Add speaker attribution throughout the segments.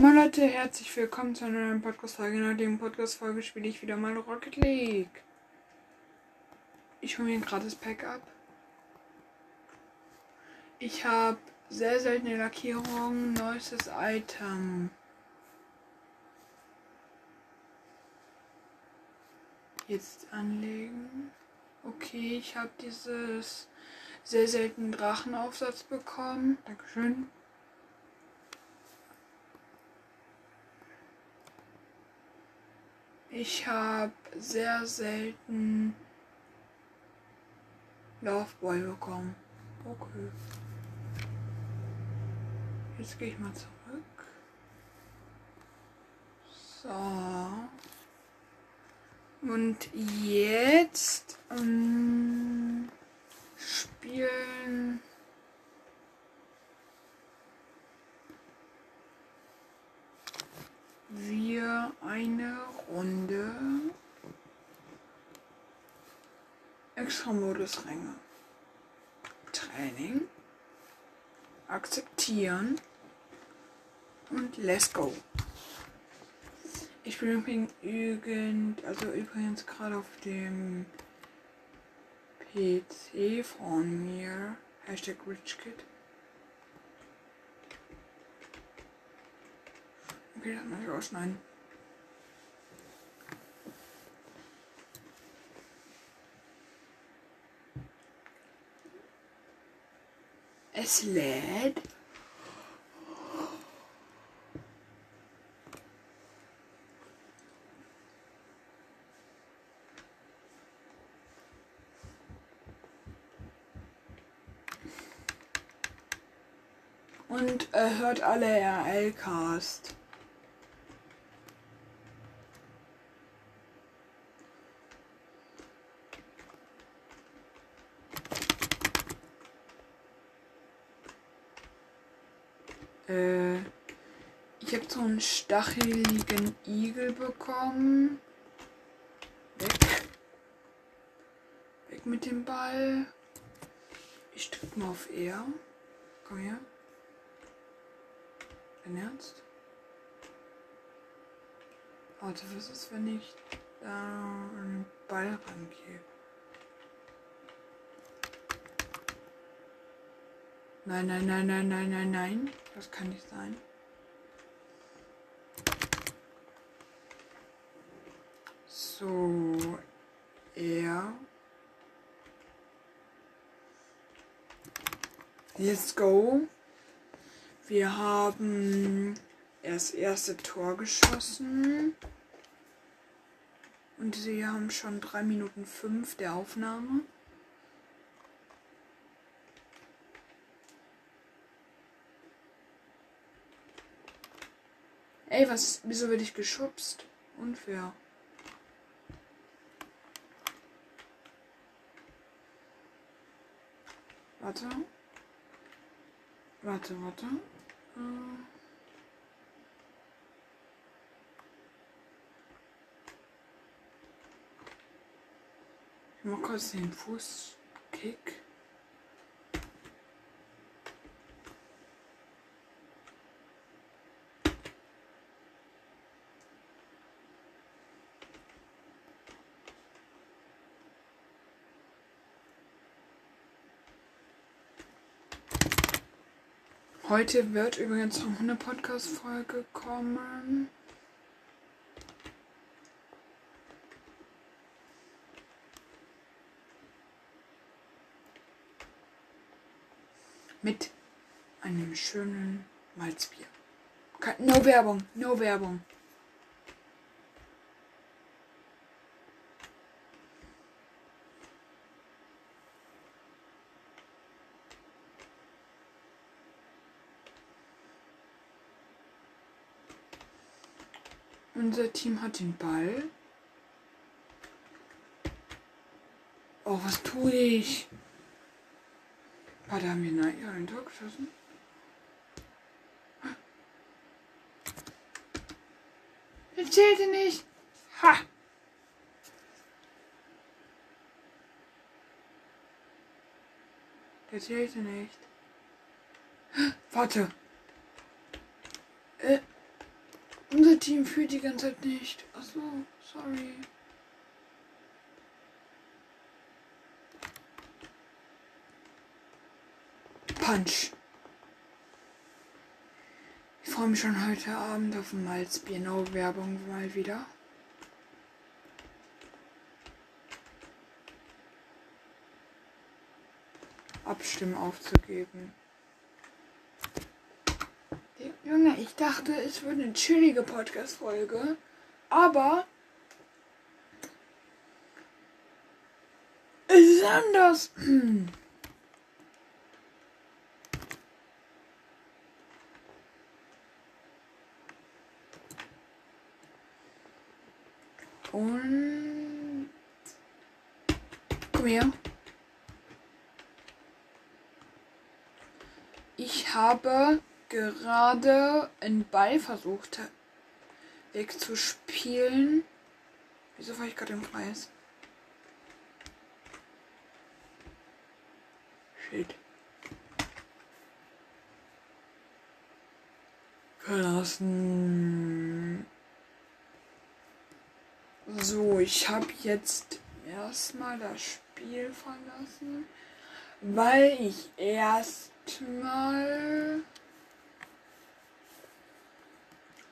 Speaker 1: Moin Leute, herzlich willkommen zu einer neuen Podcast-Folge. In der Podcast-Folge spiele ich wieder mal Rocket League. Ich hole mir ein gratis Pack ab. Ich habe sehr seltene Lackierungen, neuestes Item. Jetzt anlegen. Okay, ich habe dieses sehr seltenen Drachenaufsatz bekommen. Dankeschön. Ich habe sehr selten Loveboy bekommen. Okay. Jetzt gehe ich mal zurück. So. Und jetzt ähm, spielen wir eine Runde Extra-Modus-Ränge. Training. Akzeptieren. Und let's go. Ich bin übrigens, also übrigens gerade auf dem PC von mir. Hashtag RichKid. Okay, das muss ich ausschneiden. Es lädt. Und äh, hört alle RL-Cast. Äh, ich habe so einen stacheligen Igel bekommen. Weg. Weg mit dem Ball. Ich drück mal auf R. Komm her. Dein Ernst? Warte, was ist, wenn ich da den Ball rangehe? Nein, nein, nein, nein, nein, nein, nein. Das kann nicht sein. So, er. Let's go. Wir haben das erste Tor geschossen. Und sie haben schon 3 Minuten 5 der Aufnahme. Ey, was? Wieso werde ich geschubst? Unfair. Warte. Warte, warte. Äh. Ich mach kurz den Fußkick. Heute wird übrigens noch eine Podcast-Folge kommen. Mit einem schönen Malzbier. No Werbung, no Werbung. Unser Team hat den Ball. Oh, was tue ich? Warte, haben wir nein, ja, Tor geschossen? Der zählte nicht. Ha! Der zählte nicht. Warte. Äh. Team führt die ganze Zeit nicht. Achso, sorry. Punch. Ich freue mich schon heute Abend auf Malzbier-No-Werbung mal wieder. Abstimmen aufzugeben. Junge, ich dachte, es wird eine chillige Podcast-Folge. Aber. Es ist anders. Und. Komm her. Ich habe gerade einen Ball versucht wegzuspielen. Wieso war ich gerade im Kreis? Shit. Verlassen. So, ich habe jetzt erstmal das Spiel verlassen, weil ich erstmal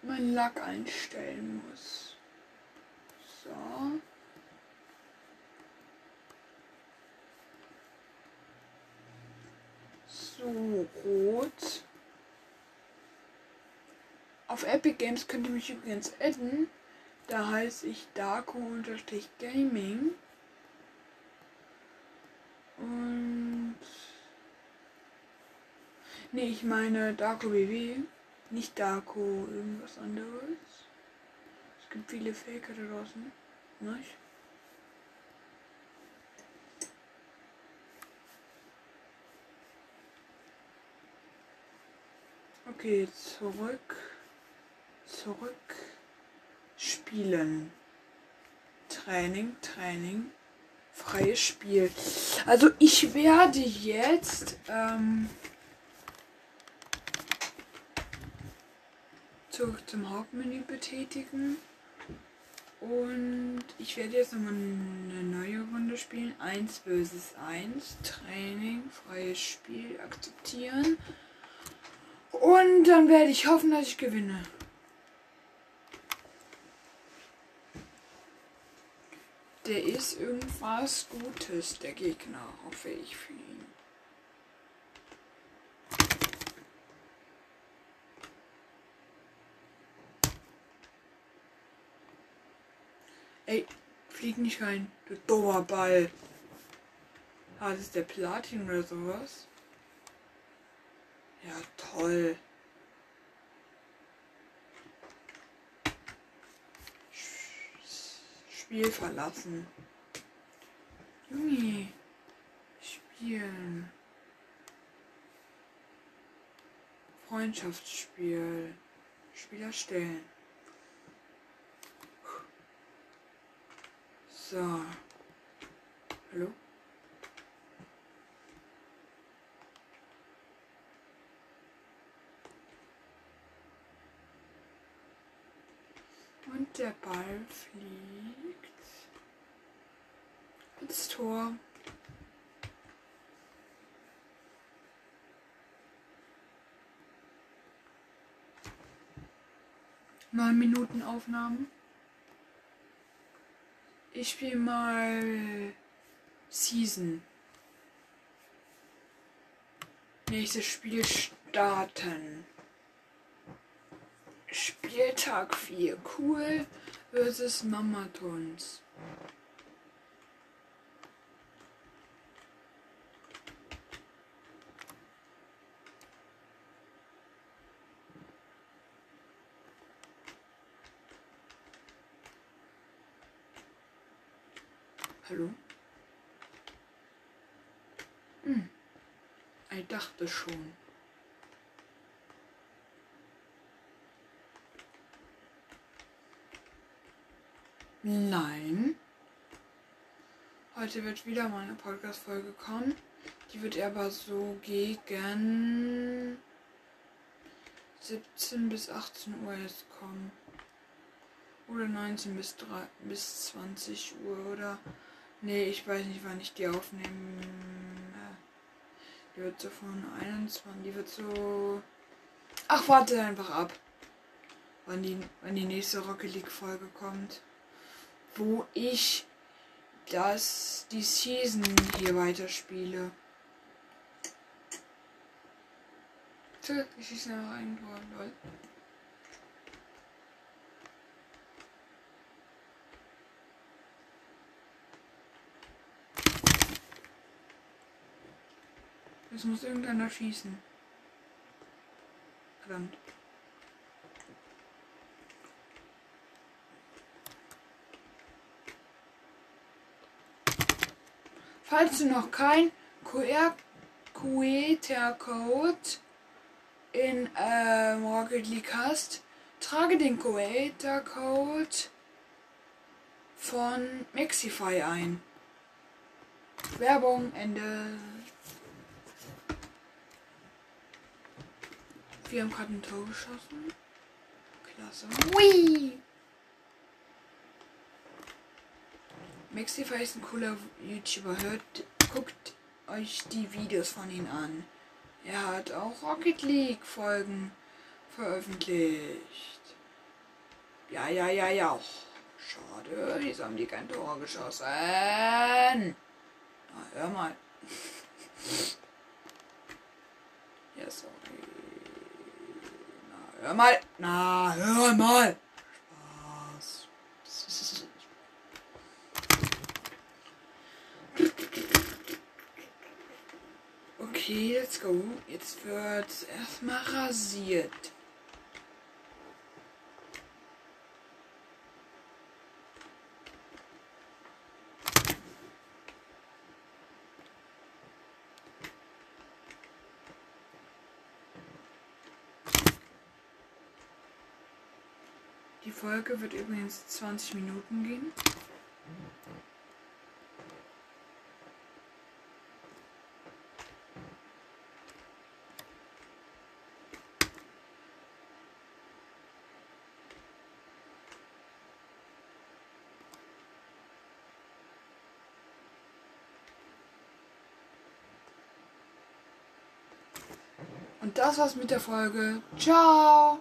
Speaker 1: meinen Lack einstellen muss. So. So, rot. Auf Epic Games könnt ihr mich übrigens adden. Da heiße ich Darko-Gaming. Und. Nee, ich meine Darko BW. Nicht Darko, irgendwas anderes. Es gibt viele Faker da draußen. Nicht? Okay, zurück. Zurück. Spielen. Training, Training. Freies Spiel. Also ich werde jetzt. Ähm, zurück zum Hauptmenü betätigen. Und ich werde jetzt nochmal eine neue Runde spielen. 1 versus 1. Training, freies Spiel akzeptieren. Und dann werde ich hoffen, dass ich gewinne. Der ist irgendwas Gutes, der Gegner, hoffe ich für ihn. Ey, flieg nicht rein, du dummer Ball. Ah, das ist der Platin oder sowas. Ja, toll. Spiel verlassen. Junge. Spielen. Freundschaftsspiel. Spieler stellen. So. Hallo? Und der Ball fliegt ins Tor. Neun Minuten Aufnahmen. Ich spiele mal Season. Nächstes Spiel starten. Spieltag 4. Cool versus Mamatons. Hallo? Hm. Ich dachte schon. Nein. Heute wird wieder mal eine Podcast-Folge kommen. Die wird aber so gegen 17 bis 18 Uhr jetzt kommen. Oder 19 bis, 3, bis 20 Uhr oder. Nee, ich weiß nicht, wann ich die aufnehme. Die wird so von 21. Die wird so. Ach, warte einfach ab. Wann die, wann die nächste Rocket League Folge kommt. Wo ich das die Season hier weiterspiele. Ich schieße noch ein Tor, lol. Es muss irgendeiner schießen. Verdammt. Falls du noch kein QR-Code in äh, Rocket League hast, trage den QR-Code von Maxify ein. Werbung, Ende. Wir haben gerade ein Tor geschossen. Klasse. Hui! Maxify ist ein cooler YouTuber. Hört, guckt euch die Videos von ihm an. Er hat auch Rocket League Folgen veröffentlicht. Ja, ja, ja, ja. Schade, jetzt haben die kein Tor geschossen. Na, hör mal. Ja, sorry. Hör mal. Na, hör mal. Okay, let's go. Jetzt wird erstmal rasiert. Folge wird übrigens 20 Minuten gehen. Und das war's mit der Folge. Ciao!